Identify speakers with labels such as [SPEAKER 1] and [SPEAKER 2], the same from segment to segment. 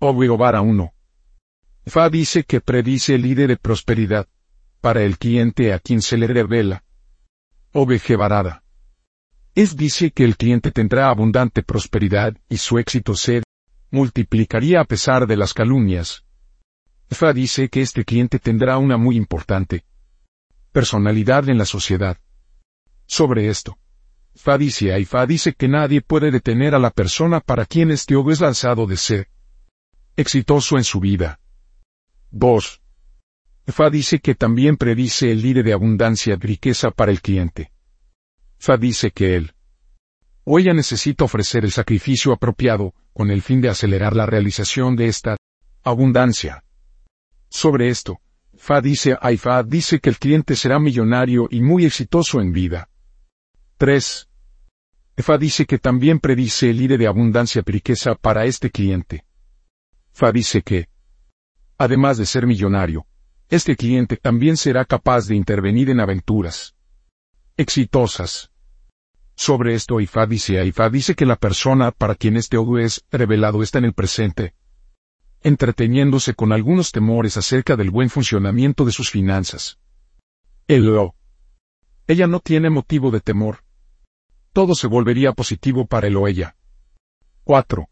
[SPEAKER 1] a 1. Fa dice que predice el líder de prosperidad, para el cliente a quien se le revela. OBG varada. Es dice que el cliente tendrá abundante prosperidad y su éxito se multiplicaría a pesar de las calumnias. Fa dice que este cliente tendrá una muy importante personalidad en la sociedad. Sobre esto, Fa dice y Fa dice que nadie puede detener a la persona para quien este obo es lanzado de ser exitoso en su vida. 2. Fa dice que también predice el líder de abundancia y riqueza para el cliente. Fa dice que él o ella necesita ofrecer el sacrificio apropiado, con el fin de acelerar la realización de esta abundancia. Sobre esto, Fa dice Fa dice que el cliente será millonario y muy exitoso en vida. 3. Fa dice que también predice el líder de abundancia y riqueza para este cliente. Fa dice que, además de ser millonario, este cliente también será capaz de intervenir en aventuras exitosas. Sobre esto Ifa dice Ifa dice que la persona para quien este odu es revelado está en el presente, entreteniéndose con algunos temores acerca del buen funcionamiento de sus finanzas. El o. Ella no tiene motivo de temor. Todo se volvería positivo para él o ella. 4.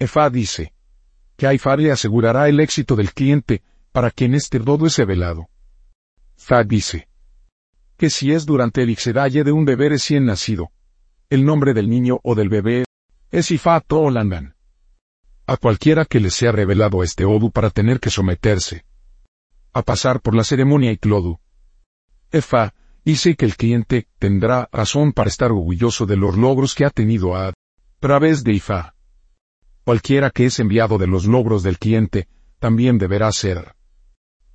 [SPEAKER 1] Efa dice que Aifa le asegurará el éxito del cliente para quien este dodo es revelado. Fa dice que si es durante el ixedalle de un bebé recién nacido, el nombre del niño o del bebé es Ifa Tolandan. A cualquiera que le sea revelado este Odu para tener que someterse a pasar por la ceremonia Iklodu. Efa dice que el cliente tendrá razón para estar orgulloso de los logros que ha tenido a través de Ifa. Cualquiera que es enviado de los logros del cliente, también deberá ser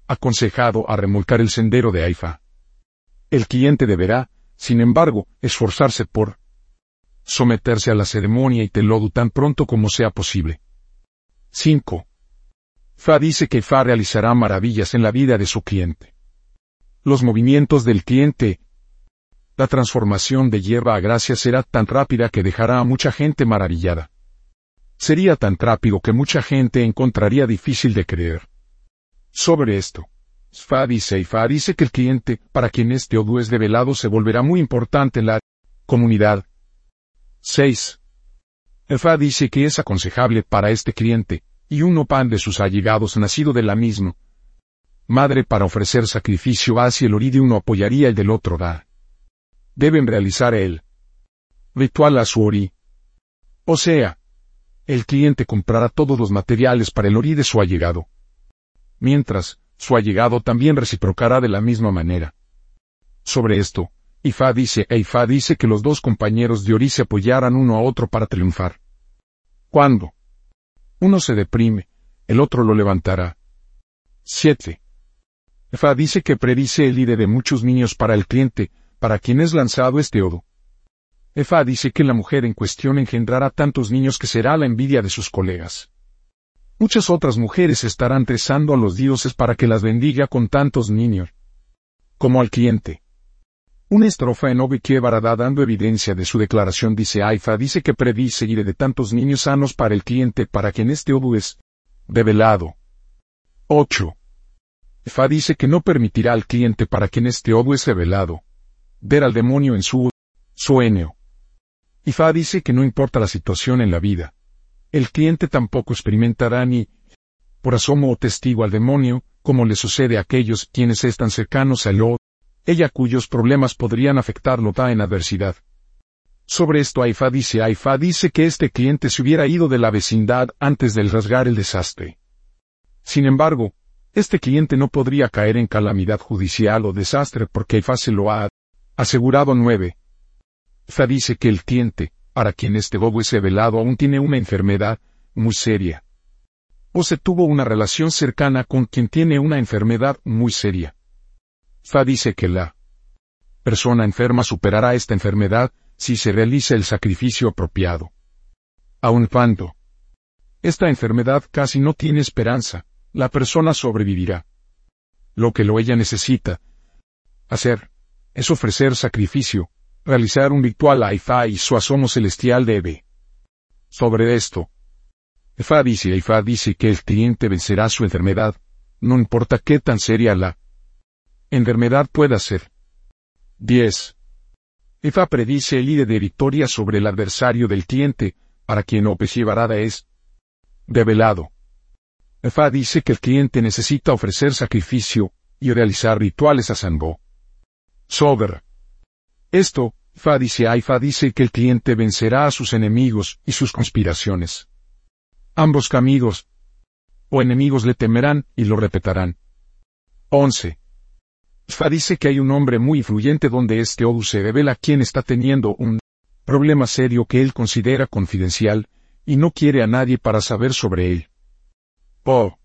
[SPEAKER 1] aconsejado a remolcar el sendero de Aifa. El cliente deberá, sin embargo, esforzarse por someterse a la ceremonia y telodu tan pronto como sea posible. 5. Fa dice que Fa realizará maravillas en la vida de su cliente. Los movimientos del cliente. La transformación de hierba a gracia será tan rápida que dejará a mucha gente maravillada. Sería tan rápido que mucha gente encontraría difícil de creer. Sobre esto, Fa dice y Fa dice que el cliente, para quien este Odu es develado, se volverá muy importante en la comunidad. 6. Fa dice que es aconsejable para este cliente, y uno pan de sus allegados nacido de la misma madre para ofrecer sacrificio hacia el ori de uno apoyaría el del otro da. Deben realizar el ritual a su ori. O sea, el cliente comprará todos los materiales para el ori de su allegado. Mientras, su allegado también reciprocará de la misma manera. Sobre esto, Ifa dice e Ifa dice que los dos compañeros de Ori se apoyarán uno a otro para triunfar. Cuando uno se deprime, el otro lo levantará. 7. Ifa dice que predice el líder de muchos niños para el cliente, para quien es lanzado este odo. Efa dice que la mujer en cuestión engendrará tantos niños que será la envidia de sus colegas. Muchas otras mujeres estarán rezando a los dioses para que las bendiga con tantos niños. Como al cliente. Una estrofa en Obi Varada dando evidencia de su declaración dice Aifa dice que predice ir de tantos niños sanos para el cliente para quien este obu es develado. 8. Fa dice que no permitirá al cliente para quien este obu es revelado ver al demonio en su sueño. Fa dice que no importa la situación en la vida, el cliente tampoco experimentará ni por asomo o testigo al demonio, como le sucede a aquellos quienes están cercanos a lo, ella cuyos problemas podrían afectarlo da en adversidad. Sobre esto Aifa dice Aifa dice que este cliente se hubiera ido de la vecindad antes del rasgar el desastre. Sin embargo, este cliente no podría caer en calamidad judicial o desastre porque Aifa se lo ha asegurado 9. Aifa dice que el cliente, para quien este bobo es revelado aún tiene una enfermedad muy seria. O se tuvo una relación cercana con quien tiene una enfermedad muy seria. Fa dice que la persona enferma superará esta enfermedad si se realiza el sacrificio apropiado. Aun cuando esta enfermedad casi no tiene esperanza, la persona sobrevivirá. Lo que lo ella necesita hacer es ofrecer sacrificio, realizar un ritual a Ifa y su asomo celestial debe. Sobre esto, Fa dice Fa dice que el cliente vencerá su enfermedad, no importa qué tan seria la enfermedad pueda ser. 10. Fa predice el ide de victoria sobre el adversario del cliente, para quien Varada es develado. Fa dice que el cliente necesita ofrecer sacrificio y realizar rituales a Sanbo. Sober. Esto, Fa dice Fa dice que el cliente vencerá a sus enemigos y sus conspiraciones. Ambos amigos o enemigos le temerán y lo respetarán. 11. Fa dice que hay un hombre muy influyente donde este Odu se revela quien está teniendo un problema serio que él considera confidencial, y no quiere a nadie para saber sobre él. Oh.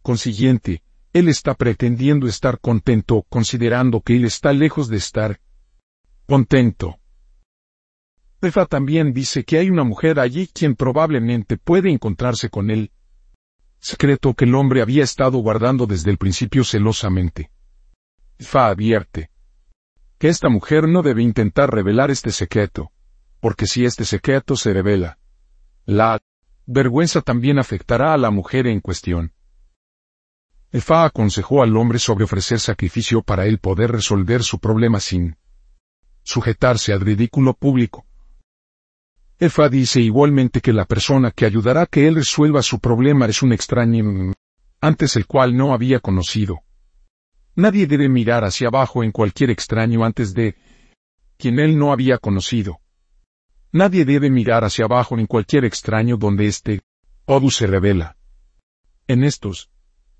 [SPEAKER 1] Consiguiente, él está pretendiendo estar contento considerando que él está lejos de estar contento. Efa también dice que hay una mujer allí quien probablemente puede encontrarse con él. Secreto que el hombre había estado guardando desde el principio celosamente. Fa advierte que esta mujer no debe intentar revelar este secreto, porque si este secreto se revela, la vergüenza también afectará a la mujer en cuestión. Efa aconsejó al hombre sobre ofrecer sacrificio para él poder resolver su problema sin sujetarse al ridículo público. Efa dice igualmente que la persona que ayudará a que él resuelva su problema es un extraño antes el cual no había conocido. Nadie debe mirar hacia abajo en cualquier extraño antes de quien él no había conocido. Nadie debe mirar hacia abajo en cualquier extraño donde este Odu se revela. En estos,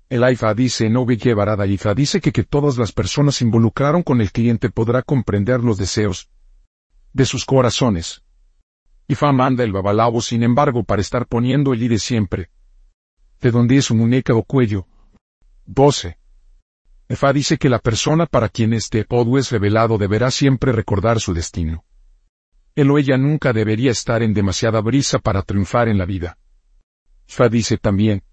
[SPEAKER 1] el AIFA dice no Barada IFA dice que que todas las personas involucraron con el cliente podrá comprender los deseos de sus corazones. IFA manda el babalabo sin embargo para estar poniendo el ide siempre. De donde es un muñeca o cuello. 12. Efa dice que la persona para quien este Odu es revelado deberá siempre recordar su destino. Él o ella nunca debería estar en demasiada brisa para triunfar en la vida. Fa dice también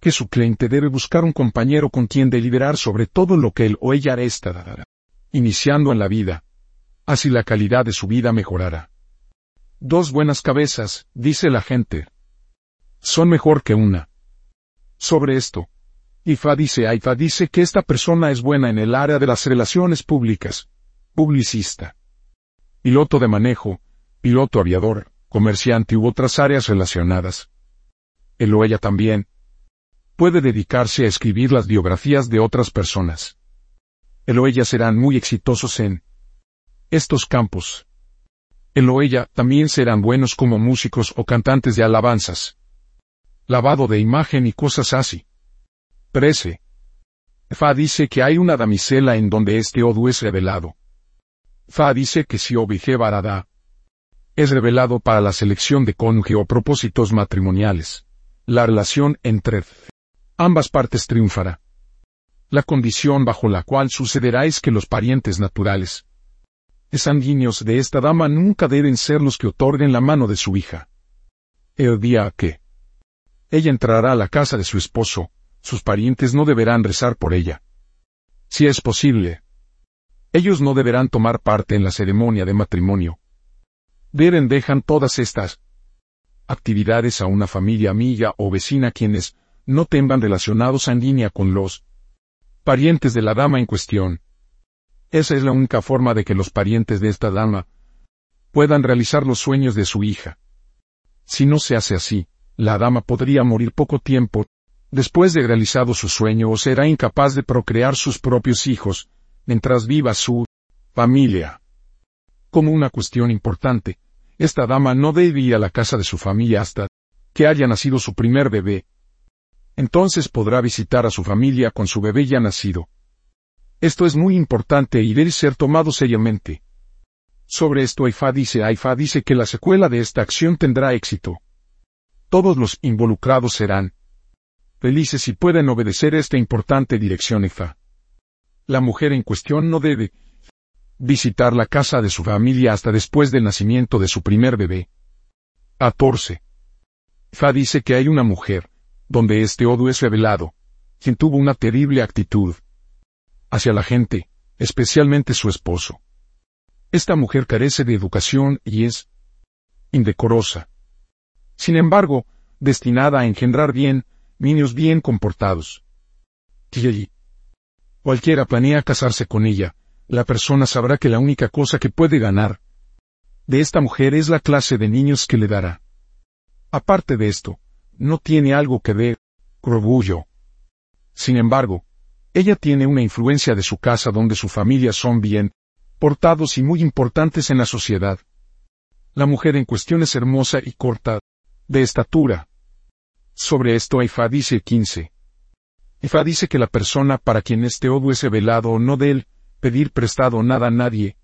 [SPEAKER 1] que su cliente debe buscar un compañero con quien deliberar sobre todo lo que él o ella está iniciando en la vida. Así la calidad de su vida mejorará. Dos buenas cabezas, dice la gente. Son mejor que una. Sobre esto, Ifa dice Aifa dice que esta persona es buena en el área de las relaciones públicas. Publicista piloto de manejo, piloto aviador, comerciante u otras áreas relacionadas. Él o ella también puede dedicarse a escribir las biografías de otras personas. Él o ella serán muy exitosos en estos campos. Él o ella también serán buenos como músicos o cantantes de alabanzas. Lavado de imagen y cosas así. 13. Fa dice que hay una damisela en donde este Odu es revelado. Fa dice que si obije Barada es revelado para la selección de cónyuge o propósitos matrimoniales, la relación entre ambas partes triunfará. La condición bajo la cual sucederá es que los parientes naturales sanguíneos de esta dama nunca deben ser los que otorguen la mano de su hija. El día que ella entrará a la casa de su esposo, sus parientes no deberán rezar por ella. Si es posible, ellos no deberán tomar parte en la ceremonia de matrimonio. Deben dejan todas estas actividades a una familia amiga o vecina quienes no tengan relacionados en línea con los parientes de la dama en cuestión. Esa es la única forma de que los parientes de esta dama puedan realizar los sueños de su hija. Si no se hace así, la dama podría morir poco tiempo después de realizado su sueño o será incapaz de procrear sus propios hijos, mientras viva su familia. Como una cuestión importante, esta dama no debe ir a la casa de su familia hasta que haya nacido su primer bebé. Entonces podrá visitar a su familia con su bebé ya nacido. Esto es muy importante y debe ser tomado seriamente. Sobre esto Aifa dice Aifa dice que la secuela de esta acción tendrá éxito. Todos los involucrados serán felices y pueden obedecer esta importante dirección Aifa la mujer en cuestión no debe visitar la casa de su familia hasta después del nacimiento de su primer bebé. 14. Fa dice que hay una mujer, donde este odio es revelado, quien tuvo una terrible actitud hacia la gente, especialmente su esposo. Esta mujer carece de educación y es indecorosa. Sin embargo, destinada a engendrar bien, niños bien comportados. Si cualquiera planea casarse con ella, la persona sabrá que la única cosa que puede ganar de esta mujer es la clase de niños que le dará. Aparte de esto, no tiene algo que ver, orgullo. Sin embargo, ella tiene una influencia de su casa donde su familia son bien portados y muy importantes en la sociedad. La mujer en cuestión es hermosa y corta, de estatura. Sobre esto Aifa dice 15. Aifa dice que la persona para quien este odo es velado o no de él, pedir prestado nada a nadie,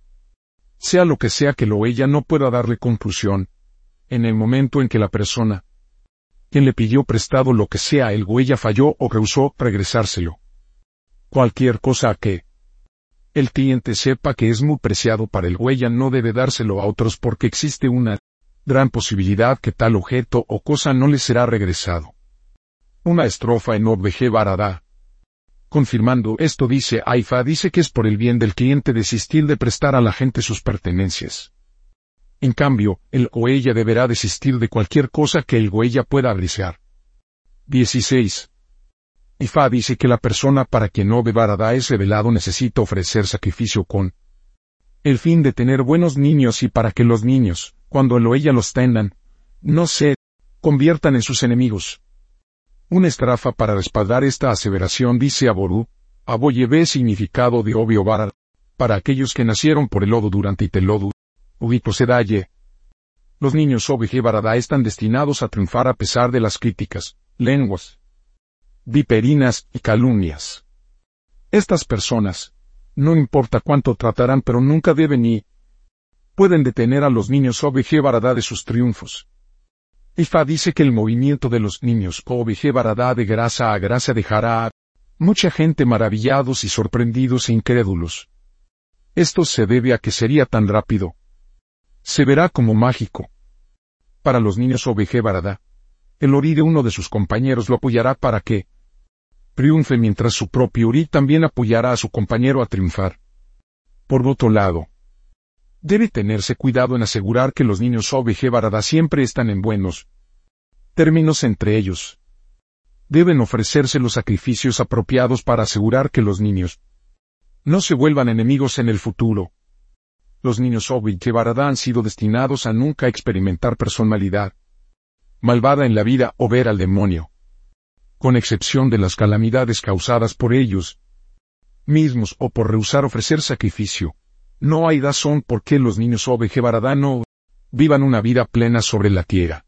[SPEAKER 1] sea lo que sea que lo ella no pueda darle conclusión, en el momento en que la persona, quien le pidió prestado lo que sea el o ella falló o rehusó regresárselo. Cualquier cosa que el cliente sepa que es muy preciado para el huella no debe dárselo a otros porque existe una gran posibilidad que tal objeto o cosa no le será regresado. Una estrofa en OBG Barada. Confirmando esto dice Aifa dice que es por el bien del cliente desistir de prestar a la gente sus pertenencias. En cambio, el o ella deberá desistir de cualquier cosa que el o ella pueda apreciar. 16. Ifa dice que la persona para quien no Barada es revelado necesita ofrecer sacrificio con el fin de tener buenos niños y para que los niños, cuando lo ella los tengan, no se conviertan en sus enemigos. Una estrafa para respaldar esta aseveración dice Aború, Aboyebe significado de obvio para aquellos que nacieron por el lodo durante Itelodu, Ubito Sedaye. Los niños Barada están destinados a triunfar a pesar de las críticas, lenguas, viperinas y calumnias. Estas personas, no importa cuánto tratarán pero nunca deben y pueden detener a los niños Barada de sus triunfos. Ifa dice que el movimiento de los niños OBG de grasa a grasa dejará a mucha gente maravillados y sorprendidos e incrédulos. Esto se debe a que sería tan rápido. Se verá como mágico. Para los niños OBG Baradá, el Ori de uno de sus compañeros lo apoyará para que triunfe mientras su propio Ori también apoyará a su compañero a triunfar. Por otro lado, Debe tenerse cuidado en asegurar que los niños OBG Barada siempre están en buenos términos entre ellos. Deben ofrecerse los sacrificios apropiados para asegurar que los niños no se vuelvan enemigos en el futuro. Los niños OBG Barada han sido destinados a nunca experimentar personalidad malvada en la vida o ver al demonio. Con excepción de las calamidades causadas por ellos mismos o por rehusar ofrecer sacrificio. No hay razón por qué los niños Barada no vivan una vida plena sobre la tierra.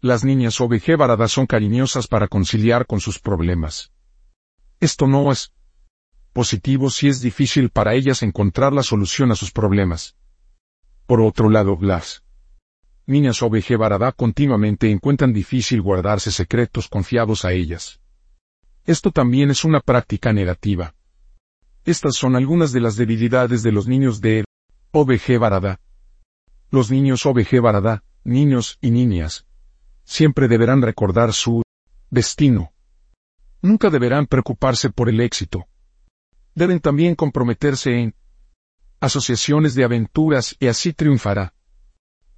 [SPEAKER 1] Las niñas Barada son cariñosas para conciliar con sus problemas. Esto no es positivo si es difícil para ellas encontrar la solución a sus problemas. Por otro lado, las niñas OBG Barada continuamente encuentran difícil guardarse secretos confiados a ellas. Esto también es una práctica negativa. Estas son algunas de las debilidades de los niños de OBG Barada. Los niños OBG Barada, niños y niñas, siempre deberán recordar su destino. Nunca deberán preocuparse por el éxito. Deben también comprometerse en asociaciones de aventuras y así triunfará.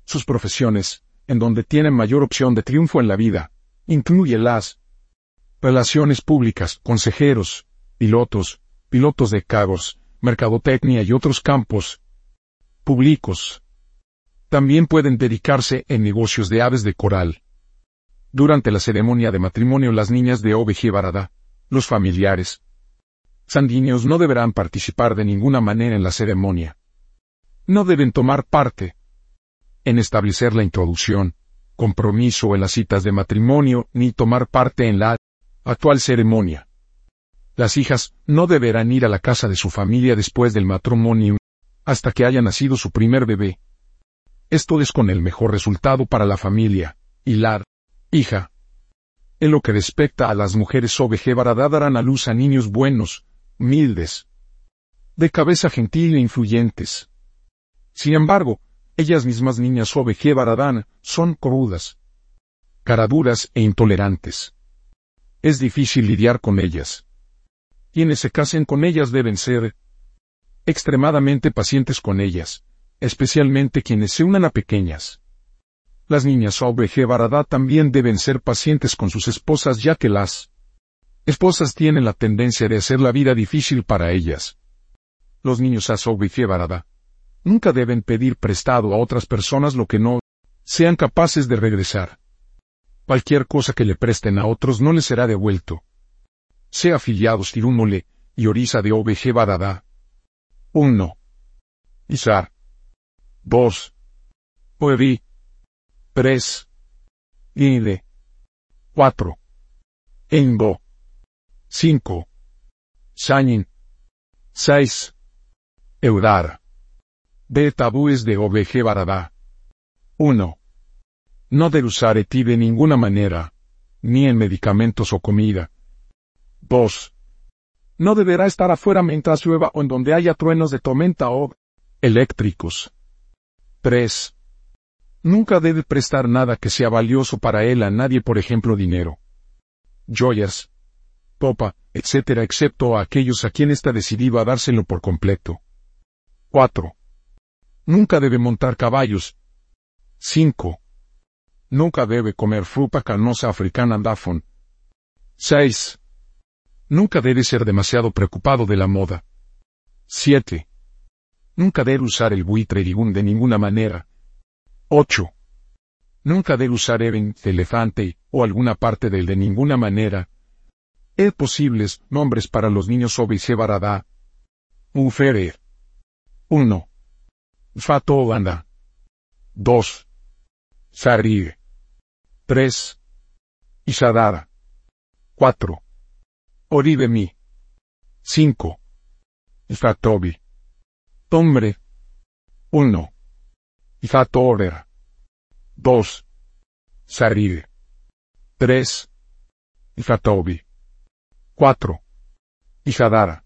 [SPEAKER 1] Sus profesiones, en donde tienen mayor opción de triunfo en la vida, incluye las relaciones públicas, consejeros, pilotos, pilotos de carros, mercadotecnia y otros campos públicos. También pueden dedicarse en negocios de aves de coral. Durante la ceremonia de matrimonio las niñas de OBG Barada, los familiares sanguíneos no deberán participar de ninguna manera en la ceremonia. No deben tomar parte en establecer la introducción, compromiso en las citas de matrimonio, ni tomar parte en la actual ceremonia. Las hijas no deberán ir a la casa de su familia después del matrimonio hasta que haya nacido su primer bebé. Esto es con el mejor resultado para la familia, y la hija. En lo que respecta a las mujeres OBG Barada darán a luz a niños buenos, humildes, de cabeza gentil e influyentes. Sin embargo, ellas mismas niñas OBG Baradán son crudas, caraduras e intolerantes. Es difícil lidiar con ellas. Quienes se casen con ellas deben ser extremadamente pacientes con ellas, especialmente quienes se unan a pequeñas Las niñas OBG Barada también deben ser pacientes con sus esposas ya que las esposas tienen la tendencia de hacer la vida difícil para ellas. Los niños ASOBG Barada nunca deben pedir prestado a otras personas lo que no sean capaces de regresar. Cualquier cosa que le presten a otros no les será devuelto. Sea afiliados Tirumole y Orisa de OBG Barada. 1. Isar. 2. Puevi. 3. Inde. 4. Engo. 5. Shanin. 6. Eudar. De tabúes de OBG Barada. 1. No debe usar eti de ninguna manera, ni en medicamentos o comida. 2. No deberá estar afuera mientras llueva o en donde haya truenos de tormenta o eléctricos. 3. Nunca debe prestar nada que sea valioso para él a nadie, por ejemplo dinero, joyas, popa, etc., excepto a aquellos a quien está decidido a dárselo por completo. 4. Nunca debe montar caballos. 5. Nunca debe comer fruta canosa africana andafon. 6. Nunca debe ser demasiado preocupado de la moda. 7. Nunca debe usar el buitre de ninguna manera. 8. Nunca debe usar even, elefante, o alguna parte del de ninguna manera. Es posibles nombres para los niños Obice Barada. Uferer. 1. Fato Banda. 2. Sarir. 3. Isadara. 4. Oribemi. 5. Fatobi. Hombre. 1. Ifatover. 2. Sarir. 3. Ifatobi. 4. Isadara.